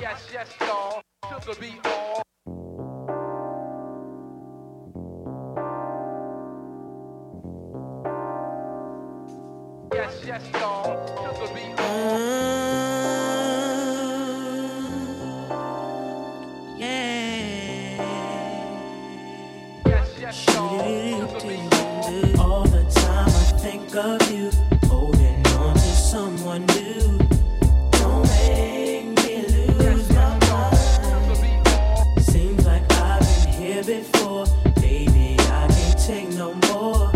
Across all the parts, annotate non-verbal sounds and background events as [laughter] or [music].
Yes, yes, y'all. This'll be all. before. Baby, I can't take no more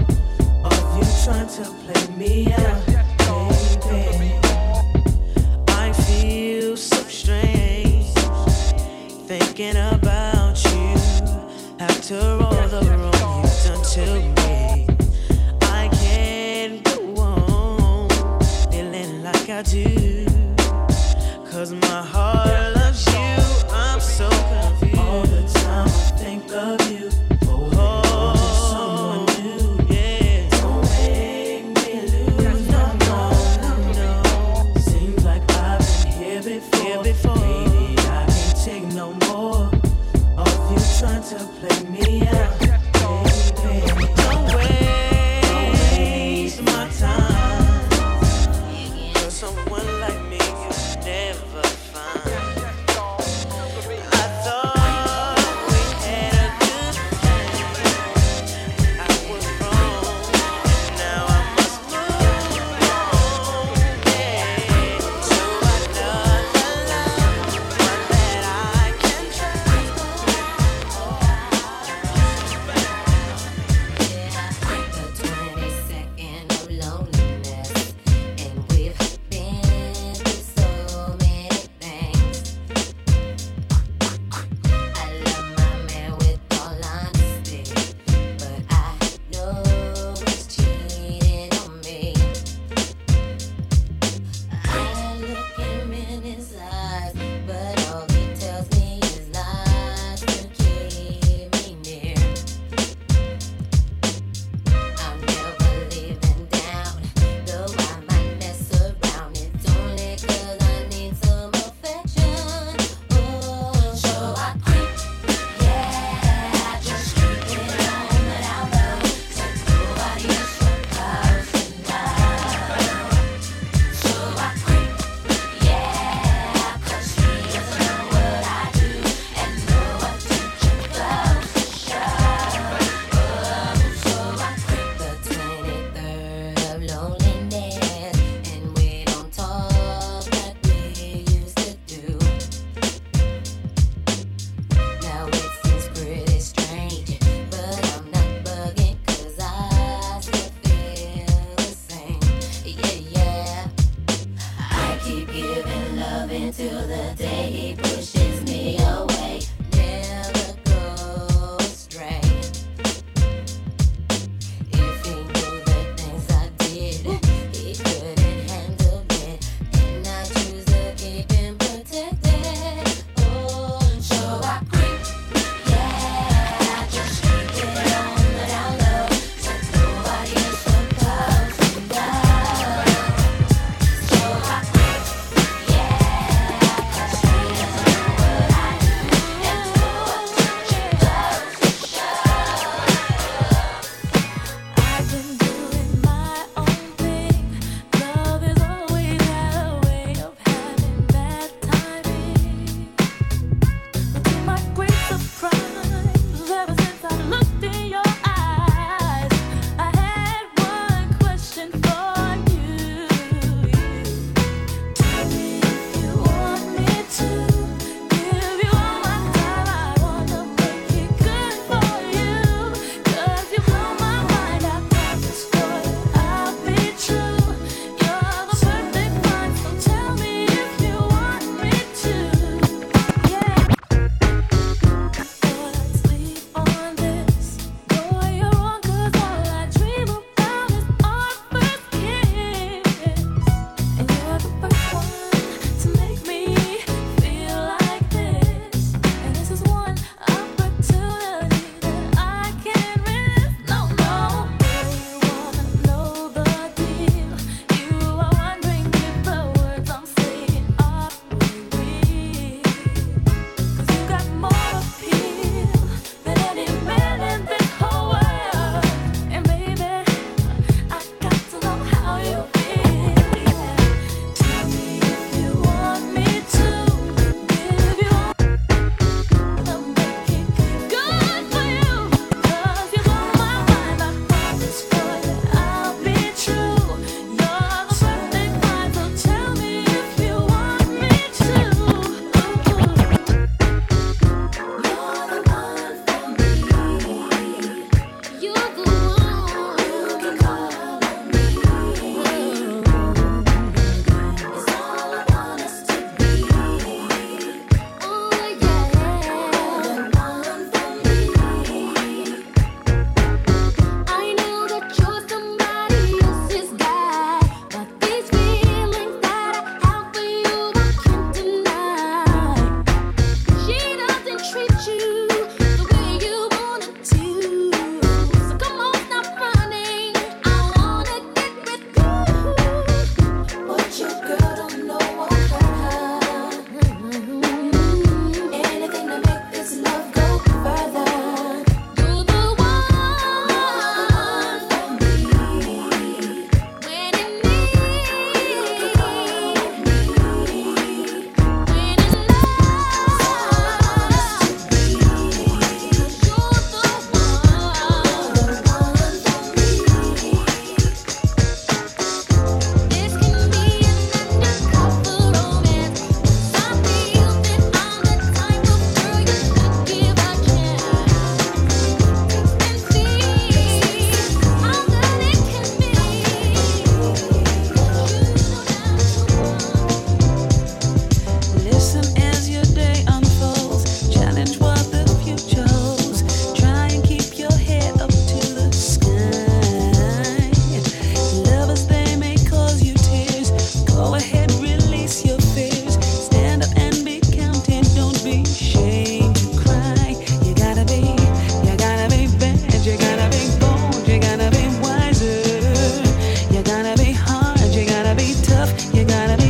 of you trying to play me out. Baby, I feel so strange thinking about you after all the wrong you've done to me. I can't go on feeling like I do.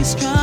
strong.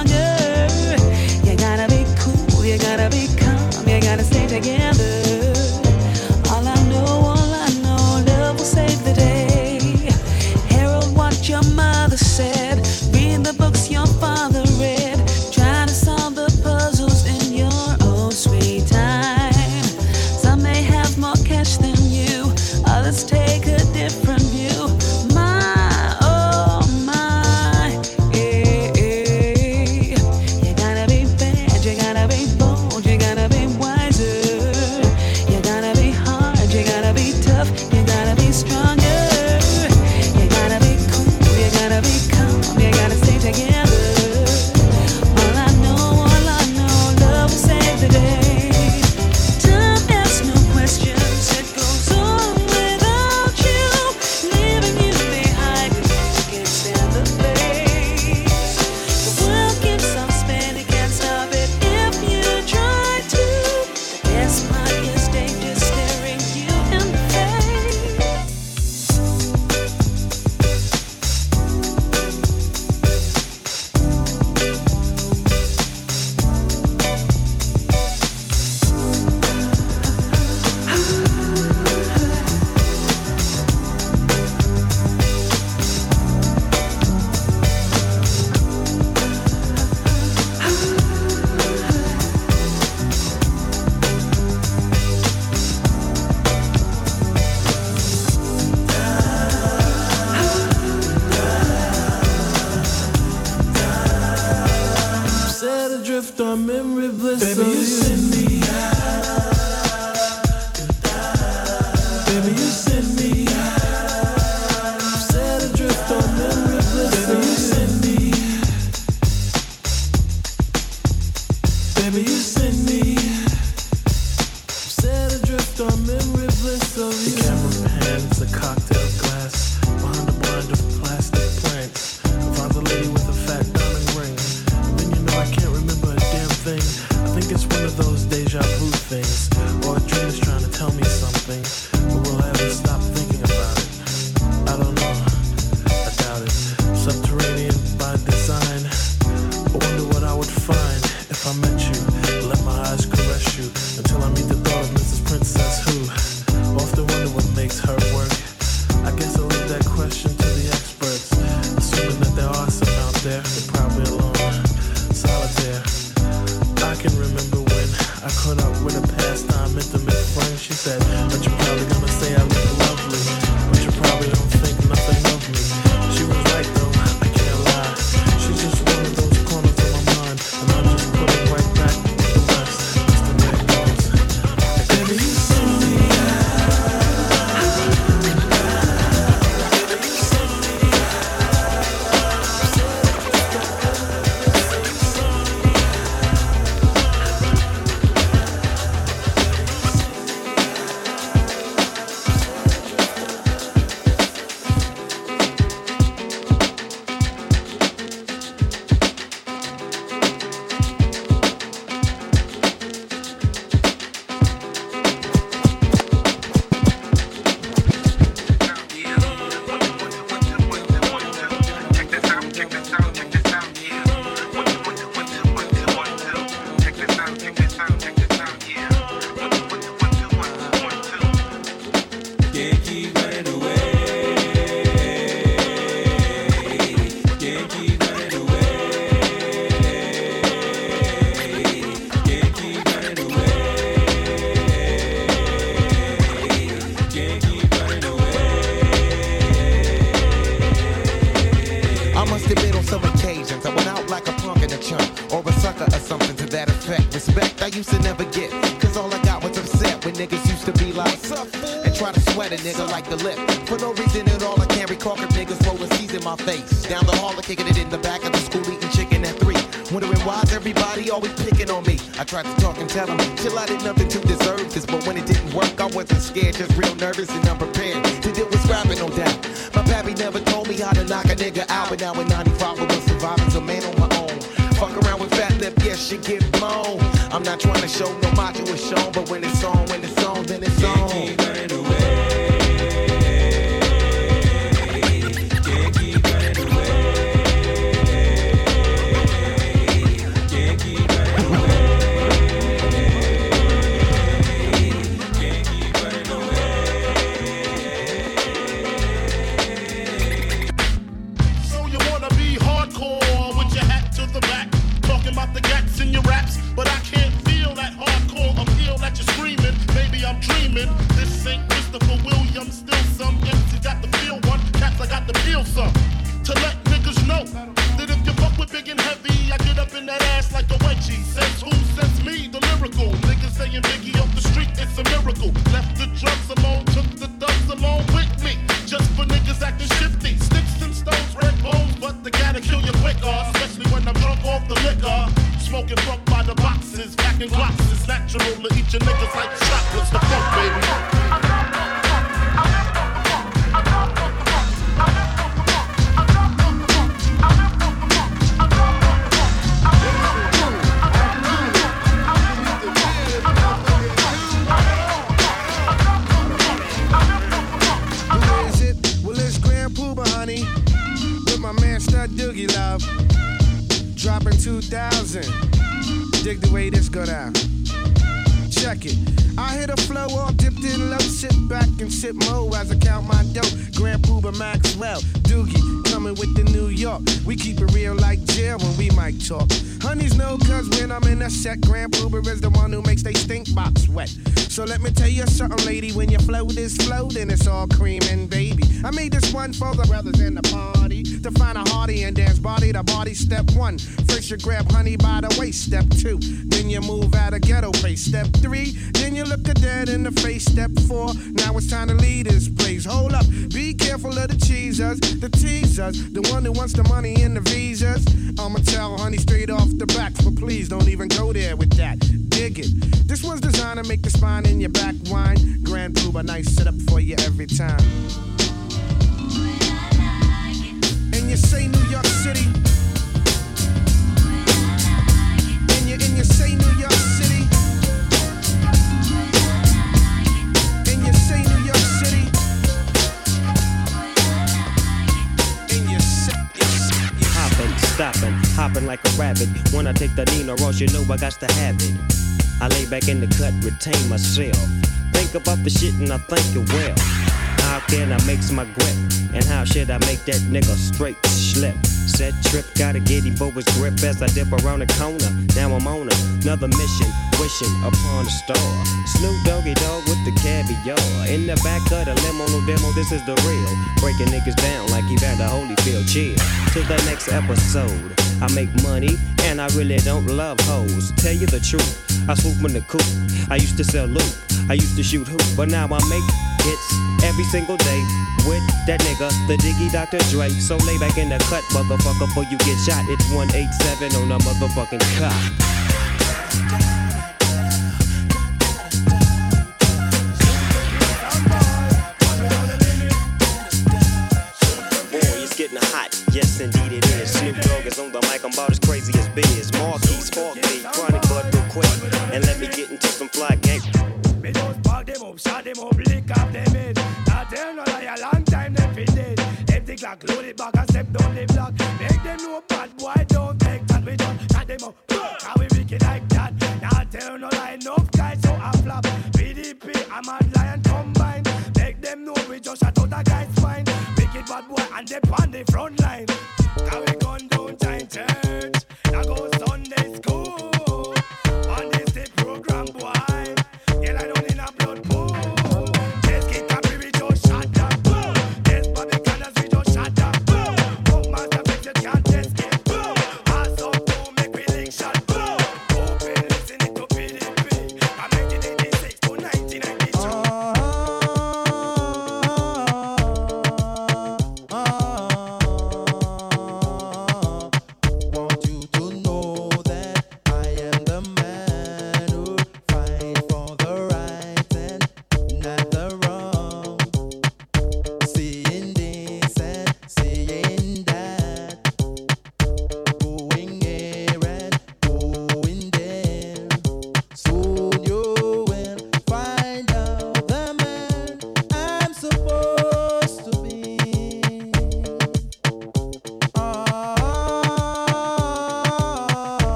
Baby, you send me said. face. Down the hall, kicking it in the back of the school, eating chicken at three. Wondering why's everybody always picking on me? I tried to talk and tell them, chill, I did nothing to deserve this. But when it didn't work, I wasn't scared, just real nervous and unprepared to deal with scrapping, no doubt. My pappy never told me how to knock a nigga out, but now in 95, I was surviving, so man on my own. Fuck around with fat lip, yes, she get blown. I'm not trying to show no macho is shown, but when it's on, when it's on, then it's on. Getting by the boxes, packing boxes. Natural to each of niggas like chocolate. way this go down. Check it. I hit a flow all dipped in love, sit back and sip mo as I count my dough. Grand Puba Maxwell, Doogie, coming with the New York. We keep it real like jail when we might talk. Honeys no cause when I'm in a set, Grand Puba is the one who makes they stink box wet. So let me tell you something, lady, when your float is floating, it's all cream and baby. I made this one for the brothers in the party to find a hearty and dance body to body. Step one, first you grab honey by the waist. Step two, then you move out of ghetto face. Step three, then you look a dead in the face. Step four, now it's time to lead this place. Hold up, be careful of the cheesers, the teasers, the one who wants the money and the visas. I'ma tell honey straight off the back, but please don't even go there with that. Dig it. This one's designed to make the spine in your back whine. Grand Puba, nice setup for you every time. And you say New York City. And you, and you say New York City. And you say New York City. And you say, you say, you say Hopping, stopping, hopping like a rabbit. When I take the Nino Ross, you know I got to have it. I lay back in the cut, retain myself. Think about the shit and I think it well. How can I mix my grip? And how should I make that nigga straight slip? Set trip, gotta get him for his grip as I dip around the corner. Now I'm on another mission, wishing upon a star. Snoop Doggy Dogg with the caviar. In the back of the limo, no demo, this is the real. Breaking niggas down like Evander Holyfield. Chill to the next episode. I make money and I really don't love hoes. Tell you the truth, I swoop in the coop. I used to sell loot, I used to shoot hoop, but now I make hits every single day with that nigga, the Diggy Dr. Dre. So lay back in the cut, motherfucker, before you get shot. It's 187 on the motherfucking cop. I'm about as crazy as Biz. Marquis, Spark me, chronic blood real quick. And let me get into some fly gang. Me just pack them up, shot them up, lick up them head. Now tell no lie, a long time them fi dead. Empty clock, load it back and step down the block. Make them know bad boy don't take that. We just shot them up, [laughs] how we wicked like that. Now tell no lie, enough guys so a flop. PDP, I'm a lion combine. Make them know we just shot out a guy's spine. Wicked bad boy and they on the front line.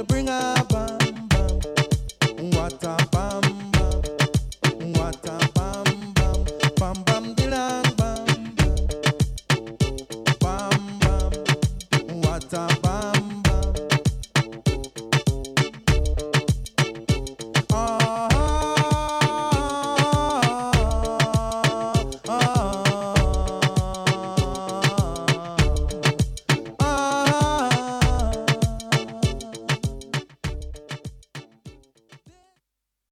will bring us.